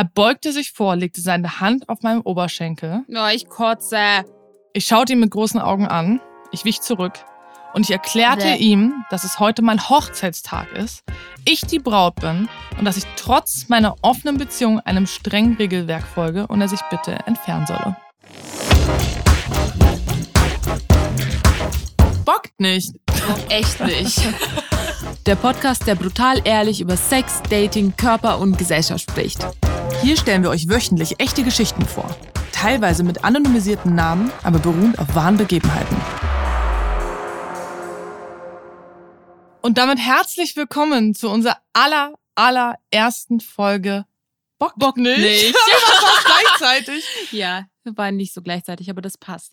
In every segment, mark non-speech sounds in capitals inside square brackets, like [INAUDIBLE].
Er beugte sich vor, legte seine Hand auf meinem Oberschenkel. Oh, ich kotze. Ich schaute ihn mit großen Augen an. Ich wich zurück. Und ich erklärte Bäh. ihm, dass es heute mein Hochzeitstag ist, ich die Braut bin und dass ich trotz meiner offenen Beziehung einem strengen Regelwerk folge und er sich bitte entfernen solle. Bockt nicht. Echt nicht. [LAUGHS] Der Podcast, der brutal ehrlich über Sex, Dating, Körper und Gesellschaft spricht. Hier stellen wir euch wöchentlich echte Geschichten vor. Teilweise mit anonymisierten Namen, aber beruhend auf wahren Begebenheiten. Und damit herzlich willkommen zu unserer aller, allerersten Folge Bock, Bock nicht. nicht. [LAUGHS] Gleichzeitig. Ja, wir waren nicht so gleichzeitig, aber das passt.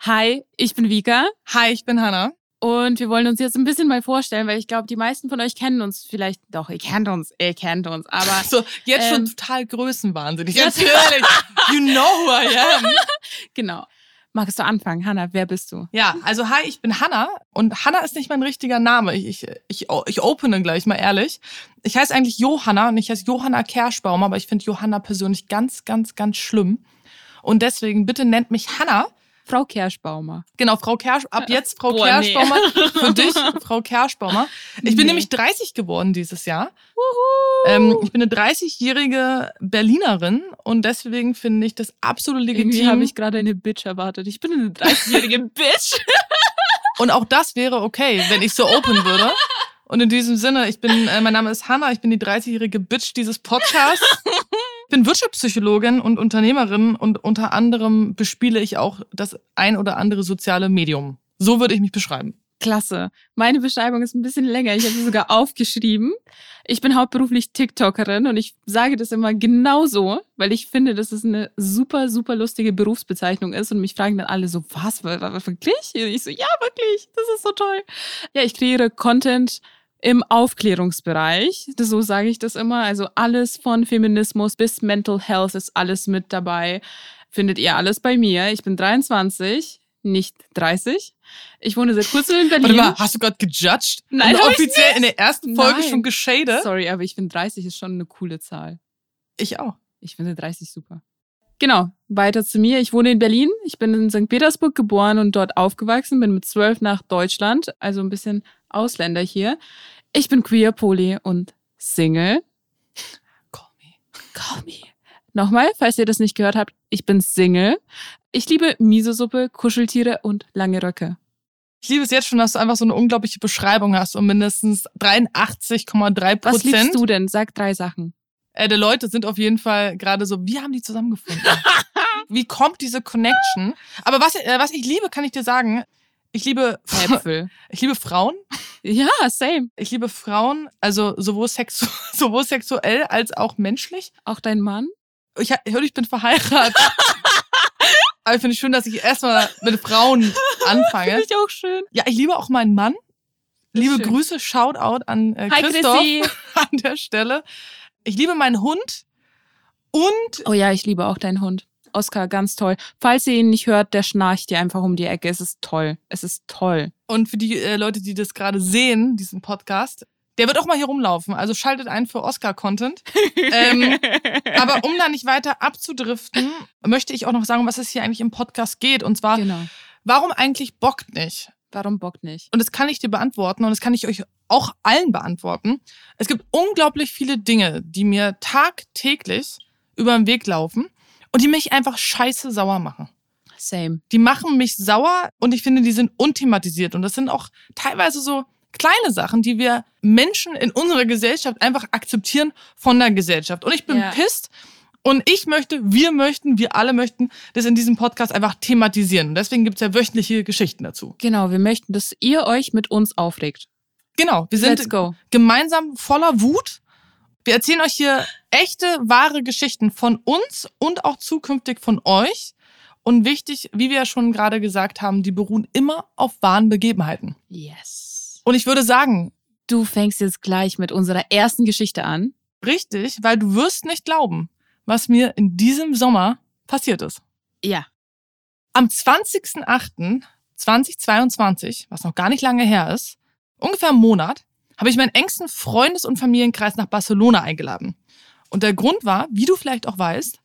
Hi, ich bin Vika Hi, ich bin Hanna. Und wir wollen uns jetzt ein bisschen mal vorstellen, weil ich glaube, die meisten von euch kennen uns vielleicht. Doch, ihr kennt uns, ihr kennt uns, aber [LAUGHS] So, jetzt schon Ähm, total größenwahnsinnig. Natürlich. You know who I am. [LAUGHS] genau. Magst du anfangen? Hanna, wer bist du? Ja, also hi, ich bin Hanna und Hanna ist nicht mein richtiger Name. Ich, ich, ich, ich opene gleich mal ehrlich. Ich heiße eigentlich Johanna und ich heiße Johanna Kerschbaum, aber ich finde Johanna persönlich ganz, ganz, ganz schlimm. Und deswegen bitte nennt mich Hanna. Frau Kerschbaumer. Genau, Frau Kersch, ab jetzt Frau Boah, nee. Kerschbaumer. Für dich, [LAUGHS] Frau Kerschbaumer. Ich bin Nee. nämlich 30 geworden dieses Jahr. Ähm, ich bin eine 30-jährige Berlinerin und deswegen finde ich das absolut Irgendwie legitim. habe ich gerade eine Bitch erwartet. Ich bin eine 30-jährige [LAUGHS] Bitch. Und auch das wäre okay, wenn ich so open würde. Und in diesem Sinne, ich bin, äh, mein Name ist Hanna, ich bin die 30-jährige Bitch dieses Podcasts. [LAUGHS] Ich bin Wirtschaftspsychologin und Unternehmerin und unter anderem bespiele ich auch das ein oder andere soziale Medium. So würde ich mich beschreiben. Klasse. Meine Beschreibung ist ein bisschen länger. Ich habe sie sogar aufgeschrieben. Ich bin hauptberuflich TikTokerin und ich sage das immer genauso, weil ich finde, dass es eine super, super lustige Berufsbezeichnung ist und mich fragen dann alle so, was, wa- wa- wirklich? Und ich so, ja, wirklich, das ist so toll. Ja, ich kreiere Content im Aufklärungsbereich, so sage ich das immer. Also alles von Feminismus bis Mental Health ist alles mit dabei. Findet ihr alles bei mir. Ich bin 23, nicht 30. Ich wohne seit kurzem in [LAUGHS] Berlin. Warte mal, hast du gerade gejudged? Nein, und offiziell in der ersten Folge Nein. schon geschadet? Sorry, aber ich finde 30 ist schon eine coole Zahl. Ich auch. Ich finde 30 super. Genau, weiter zu mir. Ich wohne in Berlin. Ich bin in St. Petersburg geboren und dort aufgewachsen, bin mit zwölf nach Deutschland, also ein bisschen Ausländer hier. Ich bin queer, poly und Single. Call me. Call me. Nochmal, falls ihr das nicht gehört habt, ich bin Single. Ich liebe Miso-Suppe, Kuscheltiere und lange Röcke. Ich liebe es jetzt schon, dass du einfach so eine unglaubliche Beschreibung hast und mindestens 83,3% Was liebst Prozent du denn? Sag drei Sachen. äh, der Leute sind auf jeden Fall gerade so, wie haben die zusammengefunden? [LAUGHS] wie kommt diese Connection? Aber was, äh, was ich liebe, kann ich dir sagen, ich liebe, Äpfel. ich liebe Frauen. ja, same. Ich liebe Frauen, also sowohl, sexu [LAUGHS] sowohl sexuell als auch menschlich. Auch dein Mann? Ich, hör, ich bin verheiratet. [LAUGHS] Aber ich finde es schön, dass ich erstmal mit Frauen anfange. Finde ich auch schön. Ja, ich liebe auch meinen Mann. Liebe schön. Grüße, Shoutout an äh, Hi, Christoph Chrissy. [LAUGHS] an der Stelle. Ich liebe meinen Hund und Oh ja, ich liebe auch deinen Hund. Oscar, ganz toll. Falls ihr ihn nicht hört, der schnarcht dir einfach um die Ecke. Es ist toll. Es ist toll. und für die äh, Leute, die das gerade sehen, diesen Podcast, der wird auch mal hier rumlaufen. Also schaltet ein für Oscar-Content. [LAUGHS] ähm, aber um da nicht weiter abzudriften, möchte ich auch noch sagen, was es hier eigentlich im Podcast geht. Und zwar, genau. warum eigentlich bockt nicht? Warum Bock nicht? Und das kann ich dir beantworten und das kann ich euch auch allen beantworten. Es gibt unglaublich viele Dinge, die mir tagtäglich über den Weg laufen und die mich einfach scheiße sauer machen. Same. Die machen mich sauer und ich finde, die sind unthematisiert. Und das sind auch teilweise so kleine Sachen, die wir Menschen in unserer Gesellschaft einfach akzeptieren von der Gesellschaft. Und ich bin Ja. pisst und ich möchte, wir möchten, wir alle möchten das in diesem Podcast einfach thematisieren. Und deswegen gibt's ja wöchentliche Geschichten dazu. Genau, wir möchten, dass ihr euch mit uns aufregt. Genau, wir sind gemeinsam voller Wut. Wir erzählen euch hier echte, wahre Geschichten von uns und auch zukünftig von euch. Und wichtig, wie wir ja schon gerade gesagt haben, die beruhen immer auf wahren Begebenheiten. Yes. Und ich würde sagen, Du fängst jetzt gleich mit unserer ersten Geschichte an. richtig, weil du wirst nicht glauben, was mir in diesem Sommer passiert ist. Ja. Am 20.08.2022, was noch gar nicht lange her ist, ungefähr einen Monat, habe ich meinen engsten Freundes- und Familienkreis nach Barcelona eingeladen. Und der Grund war, wie du vielleicht auch weißt,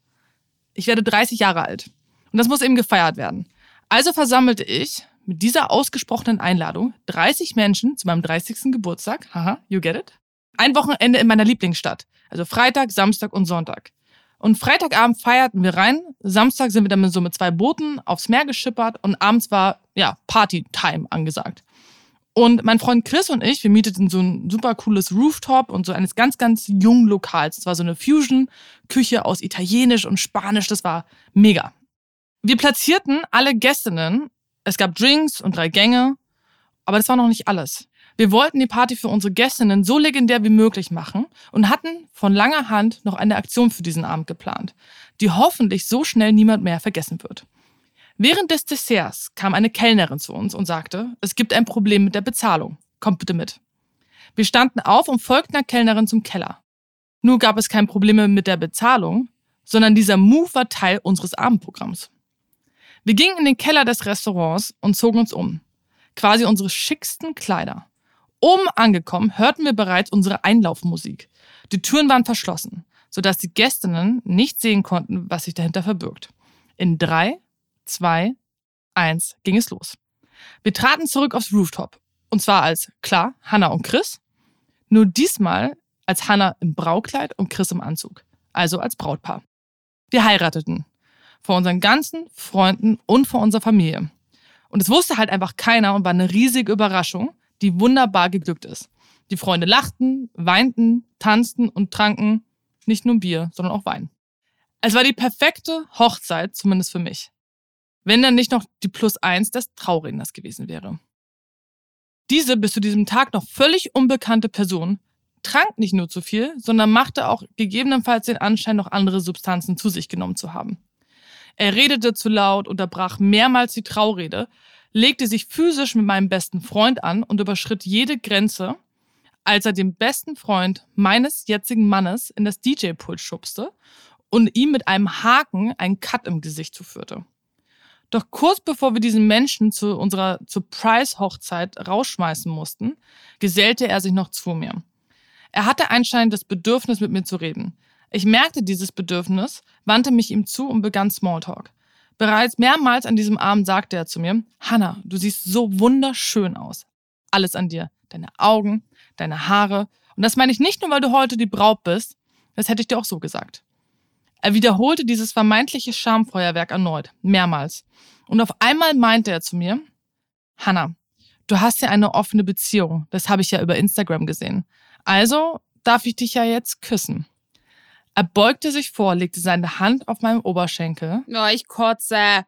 ich werde 30 Jahre alt. Und das muss eben gefeiert werden. Also versammelte ich mit dieser ausgesprochenen Einladung 30 Menschen zu meinem 30. Geburtstag. Haha, you get it? Ein Wochenende in meiner Lieblingsstadt. Also Freitag, Samstag und Sonntag. Und Freitagabend feierten wir rein. Samstag sind wir dann so mit zwei Booten aufs Meer geschippert und abends war, ja, Party-Time angesagt. Und mein Freund Chris und ich, wir mieteten so ein super cooles Rooftop und so eines ganz, ganz jungen Lokals. Es war so eine Fusion-Küche aus Italienisch und Spanisch. Das war mega. Wir platzierten alle Gästinnen. Es gab Drinks und drei Gänge. Aber das war noch nicht alles. Wir wollten die Party für unsere Gästinnen so legendär wie möglich machen und hatten von langer Hand noch eine Aktion für diesen Abend geplant, die hoffentlich so schnell niemand mehr vergessen wird. Während des Desserts kam eine Kellnerin zu uns und sagte, es gibt ein Problem mit der Bezahlung. Kommt bitte mit. Wir standen auf und folgten der Kellnerin zum Keller. Nur gab es kein Problem mit der Bezahlung, sondern dieser Move war Teil unseres Abendprogramms. Wir gingen in den Keller des Restaurants und zogen uns um. Quasi unsere schicksten Kleider. Oben angekommen hörten wir bereits unsere Einlaufmusik. Die Türen waren verschlossen, sodass die Gästinnen nicht sehen konnten, was sich dahinter verbirgt. In drei, zwei, eins ging es los. Wir traten zurück aufs Rooftop. Und zwar als, klar, Hannah und Chris. Nur diesmal als Hannah im Braukleid und Chris im Anzug. Also als Brautpaar. Wir heirateten. Vor unseren ganzen Freunden und vor unserer Familie. Und es wusste halt einfach keiner und war eine riesige Überraschung, die wunderbar geglückt ist. Die Freunde lachten, weinten, tanzten und tranken nicht nur Bier, sondern auch Wein. Es war die perfekte Hochzeit, zumindest für mich. Wenn dann nicht noch die Plus eins des Trauredners gewesen wäre. Diese bis zu diesem Tag noch völlig unbekannte Person trank nicht nur zu viel, sondern machte auch gegebenenfalls den Anschein, noch andere Substanzen zu sich genommen zu haben. Er redete zu laut, unterbrach mehrmals die Traurede, legte sich physisch mit meinem besten Freund an und überschritt jede Grenze, als er den besten Freund meines jetzigen Mannes in das DJ-Pult schubste und ihm mit einem Haken einen Cut im Gesicht zuführte. Doch kurz bevor wir diesen Menschen zu unserer Surprise-Hochzeit rausschmeißen mussten, gesellte er sich noch zu mir. Er hatte anscheinend das Bedürfnis, mit mir zu reden. Ich merkte dieses Bedürfnis, wandte mich ihm zu und begann Smalltalk. Bereits mehrmals an diesem Abend sagte er zu mir, Hannah, du siehst so wunderschön aus. Alles an dir. Deine Augen, deine Haare. Und das meine ich nicht nur, weil du heute die Braut bist. Das hätte ich dir auch so gesagt. Er wiederholte dieses vermeintliche Schamfeuerwerk erneut, mehrmals. Und auf einmal meinte er zu mir, Hannah, du hast ja eine offene Beziehung. Das habe ich ja über Instagram gesehen. Also darf ich dich ja jetzt küssen. Er beugte sich vor, legte seine Hand auf meinem Oberschenkel. Oh, ich kotze.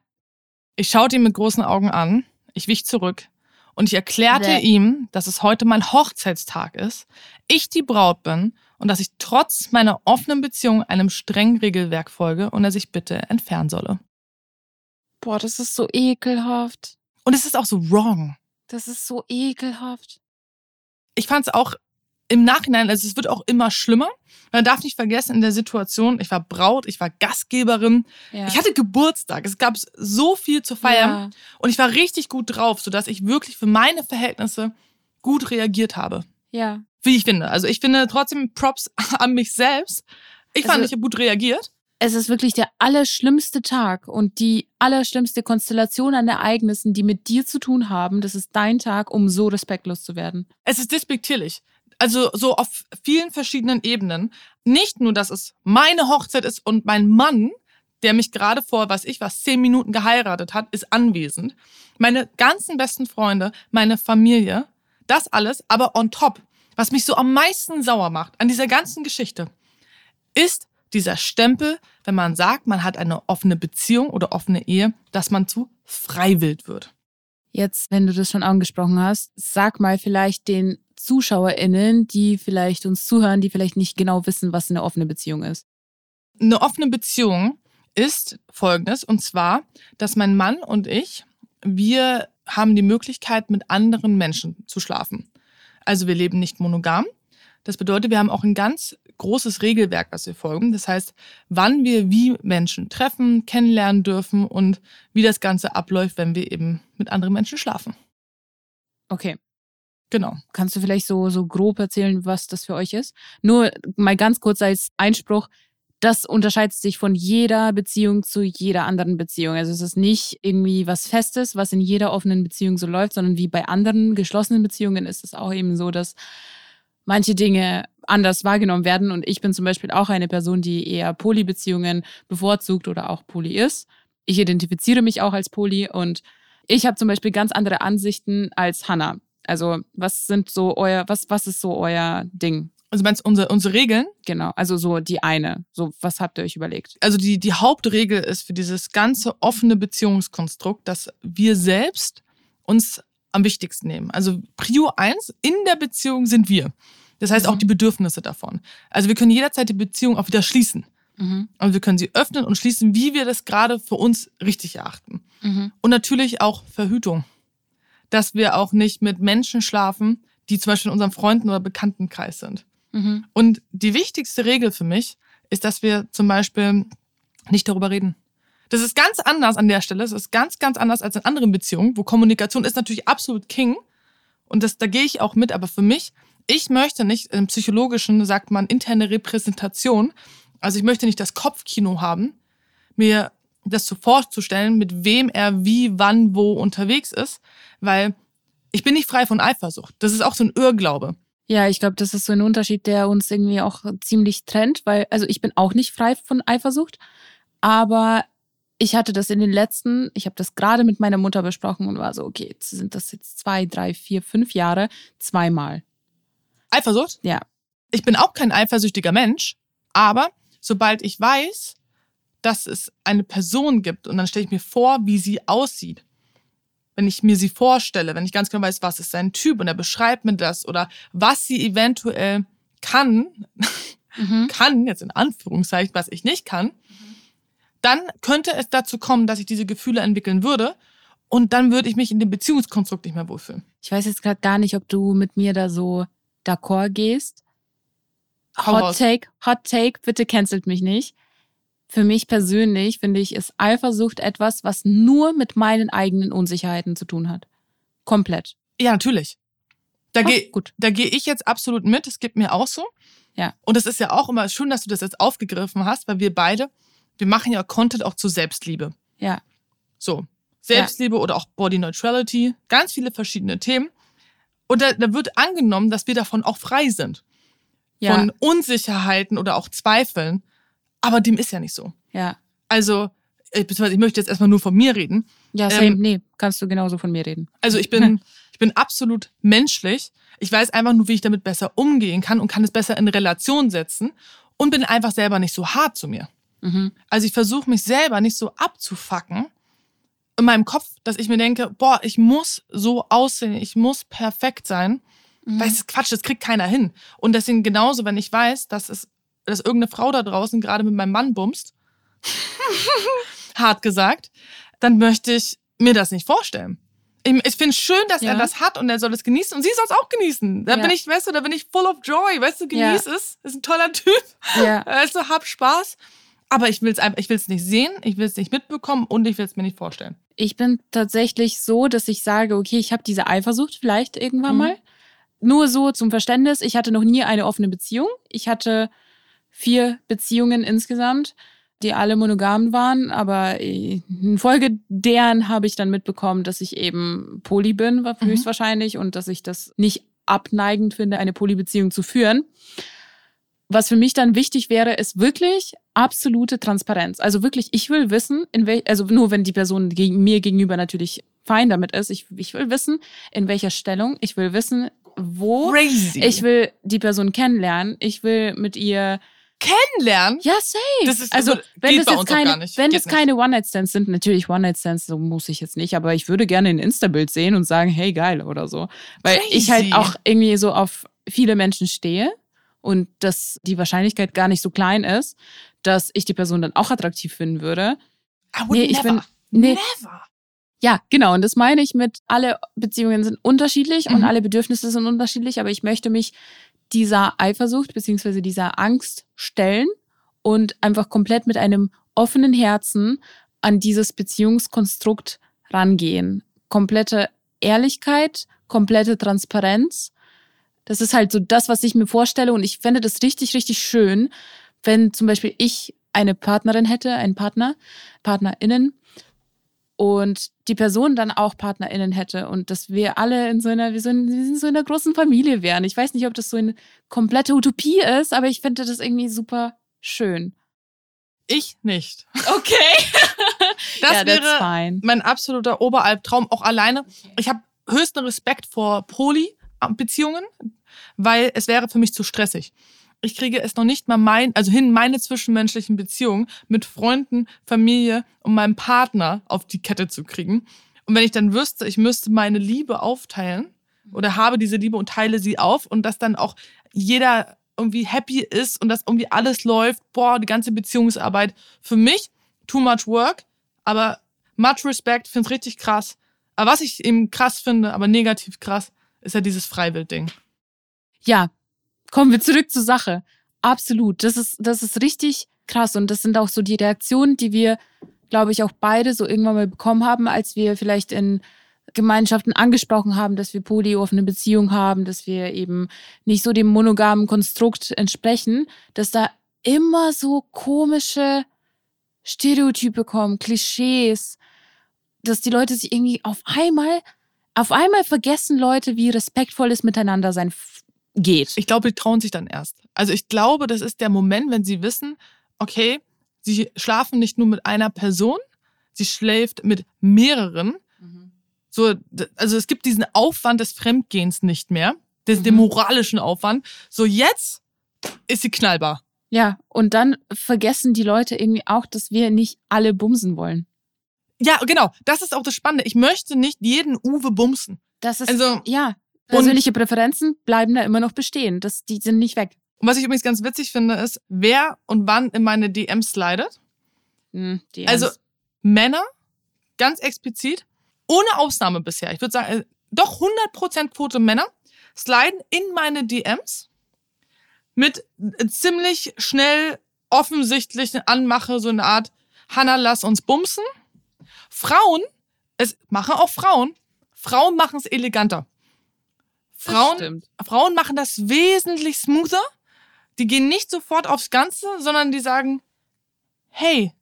Ich schaute ihn mit großen Augen an. Ich wich zurück. Und ich erklärte nee. ihm, dass es heute mein Hochzeitstag ist, ich die Braut bin und dass ich trotz meiner offenen Beziehung einem strengen Regelwerk folge und er sich bitte entfernen solle. Boah, das ist so ekelhaft. Und es ist auch so wrong. Das ist so ekelhaft. Ich fand es auch im Nachhinein, also es wird auch immer schlimmer. Man darf nicht vergessen, in der Situation, ich war Braut, ich war Gastgeberin, ja. ich hatte Geburtstag, es gab so viel zu feiern ja. und ich war richtig gut drauf, sodass ich wirklich für meine Verhältnisse gut reagiert habe. Ja. Wie ich finde. Also ich finde trotzdem Props [LAUGHS] an mich selbst. Ich fand, also, ich habe gut reagiert. Es ist wirklich der allerschlimmste Tag und die allerschlimmste Konstellation an Ereignissen, die mit dir zu tun haben. Das ist dein Tag, um so respektlos zu werden. Es ist despektierlich. Also so auf vielen verschiedenen Ebenen. Nicht nur, dass es meine Hochzeit ist und mein Mann, der mich gerade vor, was ich was, zehn Minuten geheiratet hat, ist anwesend. Meine ganzen besten Freunde, meine Familie, das alles, aber on top, was mich so am meisten sauer macht an dieser ganzen Geschichte, ist dieser Stempel, wenn man sagt, man hat eine offene Beziehung oder offene Ehe, dass man zu freiwillig wird. Jetzt, wenn du das schon angesprochen hast, sag mal vielleicht den ZuschauerInnen, die vielleicht uns zuhören, die vielleicht nicht genau wissen, was eine offene Beziehung ist? Eine offene Beziehung ist folgendes, und zwar, dass mein Mann und ich, wir haben die Möglichkeit, mit anderen Menschen zu schlafen. Also wir leben nicht monogam. Das bedeutet, wir haben auch ein ganz großes Regelwerk, das wir folgen. Das heißt, wann wir wie Menschen treffen, kennenlernen dürfen und wie das Ganze abläuft, wenn wir eben mit anderen Menschen schlafen. Okay. Genau. Kannst du vielleicht so, so grob erzählen, was das für euch ist? Nur mal ganz kurz als Einspruch. Das unterscheidet sich von jeder Beziehung zu jeder anderen Beziehung. Also es ist nicht irgendwie was Festes, was in jeder offenen Beziehung so läuft, sondern wie bei anderen geschlossenen Beziehungen ist es auch eben so, dass manche Dinge anders wahrgenommen werden. Und ich bin zum Beispiel auch eine Person, die eher Polybeziehungen bevorzugt oder auch poly ist. Ich identifiziere mich auch als poly und ich habe zum Beispiel ganz andere Ansichten als Hannah. Also was sind so euer, was, was ist so euer Ding? Also meinst du unsere, unsere Regeln? Genau, also so die eine. So, was habt ihr euch überlegt? Also die, die Hauptregel ist für dieses ganze offene Beziehungskonstrukt, dass wir selbst uns am wichtigsten nehmen. Also Prio 1 in der Beziehung sind wir. Das heißt auch Mhm. die Bedürfnisse davon. Also wir können jederzeit die Beziehung auch wieder schließen. Mhm. Also wir können sie öffnen und schließen, wie wir das gerade für uns richtig erachten. Mhm. Und natürlich auch Verhütung. Dass wir auch nicht mit Menschen schlafen, die zum Beispiel in unserem Freunden- oder Bekanntenkreis sind. Mhm. Und die wichtigste Regel für mich ist, dass wir zum Beispiel nicht darüber reden. Das ist ganz anders an der Stelle. Es ist ganz, ganz anders als in anderen Beziehungen, wo Kommunikation ist natürlich absolut King. Und das, da gehe ich auch mit. Aber für mich, ich möchte nicht, im Psychologischen sagt man interne Repräsentation. Also ich möchte nicht das Kopfkino haben, mir das so vorzustellen, mit wem er wie, wann, wo unterwegs ist. Weil ich bin nicht frei von Eifersucht. Das ist auch so ein Irrglaube. Ja, ich glaube, das ist so ein Unterschied, der uns irgendwie auch ziemlich trennt, weil, also ich bin auch nicht frei von Eifersucht, aber ich hatte das in den letzten, ich habe das gerade mit meiner Mutter besprochen und war so, okay, jetzt sind das jetzt zwei, drei, vier, fünf Jahre, zweimal. Eifersucht? Ja. Ich bin auch kein eifersüchtiger Mensch, aber sobald ich weiß, dass es eine Person gibt und dann stelle ich mir vor, wie sie aussieht, wenn ich mir sie vorstelle, wenn ich ganz genau weiß, was ist sein Typ und er beschreibt mir das oder was sie eventuell kann, [LAUGHS] Mhm. kann, jetzt in Anführungszeichen, was ich nicht kann, dann könnte es dazu kommen, dass ich diese Gefühle entwickeln würde und dann würde ich mich in dem Beziehungskonstrukt nicht mehr wohlfühlen. Ich weiß jetzt gerade gar nicht, ob du mit mir da so d'accord gehst. Hau Hot raus. Take, Hot Take, bitte cancelt mich nicht. Für mich persönlich finde ich, ist Eifersucht etwas, was nur mit meinen eigenen Unsicherheiten zu tun hat. Komplett. Ja, natürlich. Da gehe gehe ich jetzt absolut mit. Es gibt mir auch so. Ja. Und es ist ja auch immer schön, dass du das jetzt aufgegriffen hast, weil wir beide, wir machen ja Content auch zur Selbstliebe. Ja. So. Selbstliebe oder auch Body Neutrality. Ganz viele verschiedene Themen. Und da, da wird angenommen, dass wir davon auch frei sind. Ja. Von Unsicherheiten oder auch Zweifeln. Aber dem ist ja nicht so. ja. Also, äh, beziehungsweise ich möchte jetzt erstmal nur von mir reden. Ja, same. Ähm, nee, kannst du genauso von mir reden. Also ich bin, [LAUGHS] ich bin absolut menschlich. Ich weiß einfach nur, wie ich damit besser umgehen kann und kann es besser in Relation setzen und bin einfach selber nicht so hart zu mir. Mhm. Also ich versuche mich selber nicht so abzufacken in meinem Kopf, dass ich mir denke, boah, ich muss so aussehen, ich muss perfekt sein. Mhm. Weil es ist Quatsch, das kriegt keiner hin. Und deswegen genauso, wenn ich weiß, dass es, dass irgendeine Frau da draußen gerade mit meinem Mann bumst, [LAUGHS] hart gesagt, dann möchte ich mir das nicht vorstellen. Ich, ich finde es schön, dass Ja. er das hat und er soll es genießen und sie soll es auch genießen. Da Ja. bin ich, weißt du, da bin ich full of joy, weißt du, Ja. genieß es. Ist ein toller Typ. Ja. [LAUGHS] Weißt du, hab Spaß. Aber ich will es einfach, ich will es nicht sehen, ich will es nicht mitbekommen und ich will es mir nicht vorstellen. Ich bin tatsächlich so, dass ich sage, okay, ich habe diese Eifersucht vielleicht irgendwann Mhm. mal. Nur so zum Verständnis, ich hatte noch nie eine offene Beziehung. Ich hatte vier Beziehungen insgesamt, die alle monogam waren, aber infolge deren habe ich dann mitbekommen, dass ich eben poly bin, Mhm. höchstwahrscheinlich, und dass ich das nicht abneigend finde, eine Polybeziehung zu führen. Was für mich dann wichtig wäre, ist wirklich absolute Transparenz. Also wirklich, ich will wissen, in wel also nur wenn die Person gegen mir gegenüber natürlich fein damit ist. Ich, ich will wissen, in welcher Stellung. Ich will wissen, wo. Crazy. Ich will die Person kennenlernen. Ich will mit ihr. Kennenlernen. Ja, safe. Das ist also also, wenn das jetzt keine, wenn Geht das keine One-Night-Stands sind, natürlich One-Night-Stands, so muss ich jetzt nicht, aber ich würde gerne ein Insta-Bild sehen und sagen, hey, geil oder so. Weil ich halt Crazy. auch irgendwie so auf viele Menschen stehe und dass die Wahrscheinlichkeit gar nicht so klein ist, dass ich die Person dann auch attraktiv finden würde. I would Nee, ich never. bin- nee. Never. Ja, genau. Und das meine ich mit, alle Beziehungen sind unterschiedlich und Mhm. alle Bedürfnisse sind unterschiedlich, aber ich möchte mich dieser Eifersucht beziehungsweise dieser Angst stellen und einfach komplett mit einem offenen Herzen an dieses Beziehungskonstrukt rangehen. Komplette Ehrlichkeit, komplette Transparenz. Das ist halt so das, was ich mir vorstelle und ich fände das richtig, richtig schön, wenn zum Beispiel ich eine Partnerin hätte, einen Partner, PartnerInnen und die Person dann auch PartnerInnen hätte und dass wir alle in so einer, wir sind, wir sind so in einer großen Familie wären. Ich weiß nicht, ob das so eine komplette Utopie ist, aber ich finde das irgendwie super schön. Ich nicht. Okay. [LAUGHS] Das ja, wäre fine. mein absoluter Oberalbtraum, auch alleine. Ich habe höchsten Respekt vor Poly-Beziehungen, weil es wäre für mich zu stressig. Ich kriege es noch nicht mal mein, also hin meine zwischenmenschlichen Beziehungen mit Freunden, Familie und meinem Partner auf die Kette zu kriegen. Und wenn ich dann wüsste, ich müsste meine Liebe aufteilen oder habe diese Liebe und teile sie auf und dass dann auch jeder irgendwie happy ist und dass irgendwie alles läuft, boah, die ganze Beziehungsarbeit. Für mich, too much work, aber much respect, find's richtig krass. Aber was ich eben krass finde, aber negativ krass, ist ja dieses Freiwild-Ding. Ja, kommen wir zurück zur Sache. Absolut. Das ist, das ist richtig krass. Und das sind auch so die Reaktionen, die wir, glaube ich, auch beide so irgendwann mal bekommen haben, als wir vielleicht in Gemeinschaften angesprochen haben, dass wir polyoffene Beziehung haben, dass wir eben nicht so dem monogamen Konstrukt entsprechen, dass da immer so komische Stereotype kommen, Klischees, dass die Leute sich irgendwie auf einmal, auf einmal vergessen Leute, wie respektvolles Miteinander sein geht. Ich glaube, die trauen sich dann erst. Also ich glaube, das ist der Moment, wenn sie wissen, okay, sie schlafen nicht nur mit einer Person, sie schläft mit mehreren. So, d- also es gibt diesen Aufwand des Fremdgehens nicht mehr, des, den Mhm. moralischen Aufwand. So jetzt ist sie knallbar. Ja, und dann vergessen die Leute irgendwie auch, dass wir nicht alle bumsen wollen. Ja, genau. Das ist auch das Spannende. Ich möchte nicht jeden Uwe bumsen. Das ist, Also, ja, persönliche Präferenzen bleiben da immer noch bestehen. Das, die sind nicht weg. und was ich übrigens ganz witzig finde, ist, wer und wann in meine DMs slidet. Hm, die Also. Männer, ganz explizit, ohne Ausnahme bisher. Ich würde sagen, äh, doch 100% Quote Männer sliden in meine DMs mit äh, ziemlich schnell offensichtlichen Anmache, so eine Art, Hanna, lass uns bumsen. Frauen, es machen auch Frauen, Frauen machen es eleganter. Frauen. Frauen machen das wesentlich smoother. Die gehen nicht sofort aufs Ganze, sondern die sagen, hey,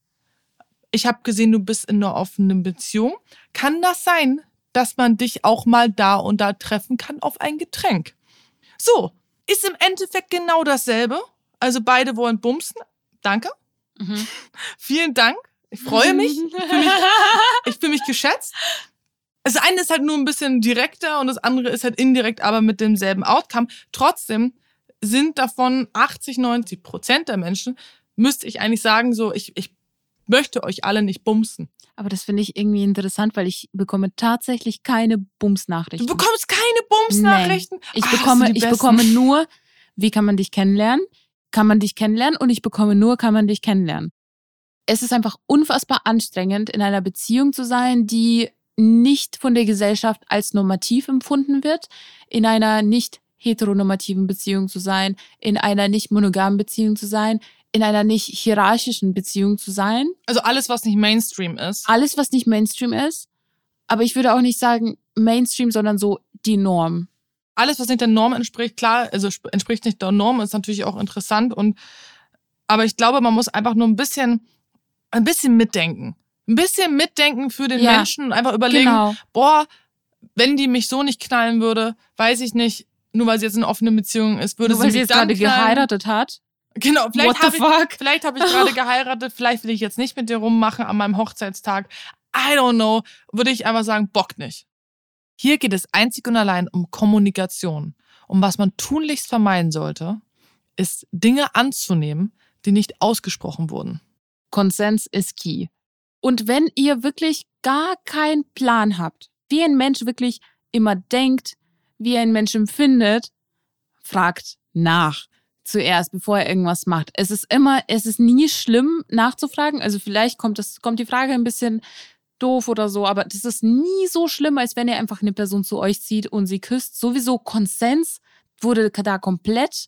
ich habe gesehen, du bist in einer offenen Beziehung. Kann das sein, dass man dich auch mal da und da treffen kann auf ein Getränk? So, ist im Endeffekt genau dasselbe. Also beide wollen bumsen. Danke. Mhm. [LAUGHS] Vielen Dank. Ich freue mich. Ich fühle mich, [LAUGHS] ich fühl mich geschätzt. Das eine ist halt nur ein bisschen direkter und das andere ist halt indirekt, aber mit demselben Outcome. Trotzdem sind davon 80, 90 Prozent der Menschen, müsste ich eigentlich sagen, so, ich, ich möchte euch alle nicht bumsen. Aber das finde ich irgendwie interessant, weil ich bekomme tatsächlich keine Du Bumsnachrichten. bekommst keine Bumsnachrichten. Ich das bekomme, ich bekomme nur, wie kann man dich kennenlernen? Kann man dich kennenlernen? Und ich bekomme nur, kann man dich kennenlernen. Es ist einfach unfassbar anstrengend, in einer Beziehung zu sein, die nicht von der Gesellschaft als normativ empfunden wird, in einer nicht heteronormativen Beziehung zu sein, in einer nicht monogamen Beziehung zu sein, in einer nicht hierarchischen Beziehung zu sein. Also alles, was nicht Mainstream ist. Alles, was nicht Mainstream ist. Aber ich würde auch nicht sagen Mainstream, sondern so die Norm. alles, was nicht der Norm entspricht, klar, also sp- entspricht nicht der Norm, ist natürlich auch interessant und aber ich glaube, man muss einfach nur ein bisschen, ein bisschen mitdenken. Ein bisschen mitdenken für den Ja, Menschen und einfach überlegen, Genau. boah, wenn die mich so nicht knallen würde, weiß ich nicht, nur weil sie jetzt in einer offenen Beziehung ist, würde Nur sie weil mich sie jetzt gerade geheiratet hat. Genau, vielleicht habe ich, vielleicht hab ich gerade [LAUGHS] geheiratet, vielleicht will ich jetzt nicht mit dir rummachen an meinem Hochzeitstag. I don't know, würde ich einfach sagen, Bock nicht. Hier geht es einzig und allein um Kommunikation. Um was man tunlichst vermeiden sollte, ist Dinge anzunehmen, die nicht ausgesprochen wurden. Konsens ist key. Und wenn ihr wirklich gar keinen Plan habt, wie ein Mensch wirklich immer denkt, wie ein Mensch empfindet, fragt nach zuerst, bevor er irgendwas macht. Es ist immer, es ist nie schlimm nachzufragen. Also vielleicht kommt das, kommt die Frage ein bisschen doof oder so, aber das ist nie so schlimm, als wenn ihr einfach eine Person zu euch zieht und sie küsst. Sowieso Konsens wurde da komplett,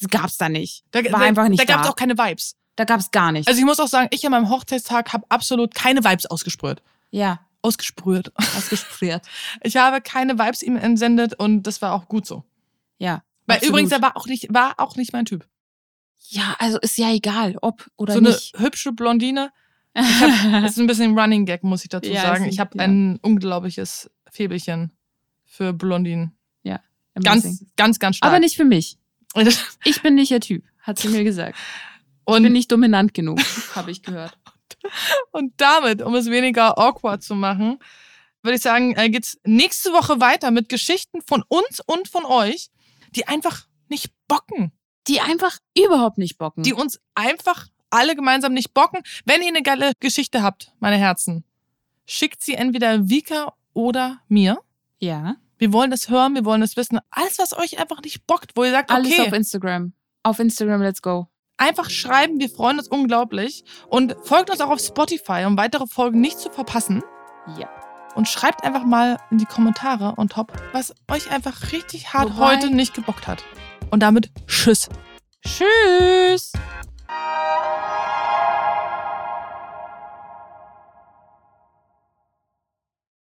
das gab's da nicht. Da, War da, einfach nicht da gab es da. auch keine Vibes. Da gab's gar nicht. Also ich muss auch sagen, ich an meinem Hochzeitstag habe absolut keine Vibes ausgesprüht. ja, Ausgesprüht. ausgesprüht. [LAUGHS] Ich habe keine Vibes ihm entsendet und das war auch gut so. Ja. Weil absolut. übrigens, er war auch nicht, war auch nicht mein Typ. Ja, also ist ja egal, ob oder so eine nicht. hübsche Blondine. [LAUGHS] Das ist ein bisschen ein Running Gag, muss ich dazu Ja, sagen. Ich habe ja. ein unglaubliches Fäbelchen für Blondinen. Amazing. Ganz, ganz, ganz stark. Aber nicht für mich. [LAUGHS] Ich bin nicht der Typ, hat sie mir gesagt. Ich Und, bin nicht dominant genug, habe ich gehört. [LAUGHS] und damit, um es weniger awkward zu machen, würde ich sagen, äh, geht's nächste Woche weiter mit Geschichten von uns und von euch, die einfach nicht bocken. Die einfach überhaupt nicht bocken. Die uns einfach alle gemeinsam nicht bocken. Wenn ihr eine geile Geschichte habt, meine Herzen, schickt sie entweder Vika oder mir. ja, Wir wollen das hören, wir wollen das wissen. Alles, was euch einfach nicht bockt, wo ihr sagt, alles okay, auf Instagram. Auf Instagram, let's go. Einfach schreiben, wir freuen uns unglaublich. Und folgt uns auch auf Spotify, um weitere Folgen nicht zu verpassen. Ja. Und schreibt einfach mal in die Kommentare on top, was euch einfach richtig hart Wobei- heute nicht gebockt hat. Und damit Tschüss. Tschüss.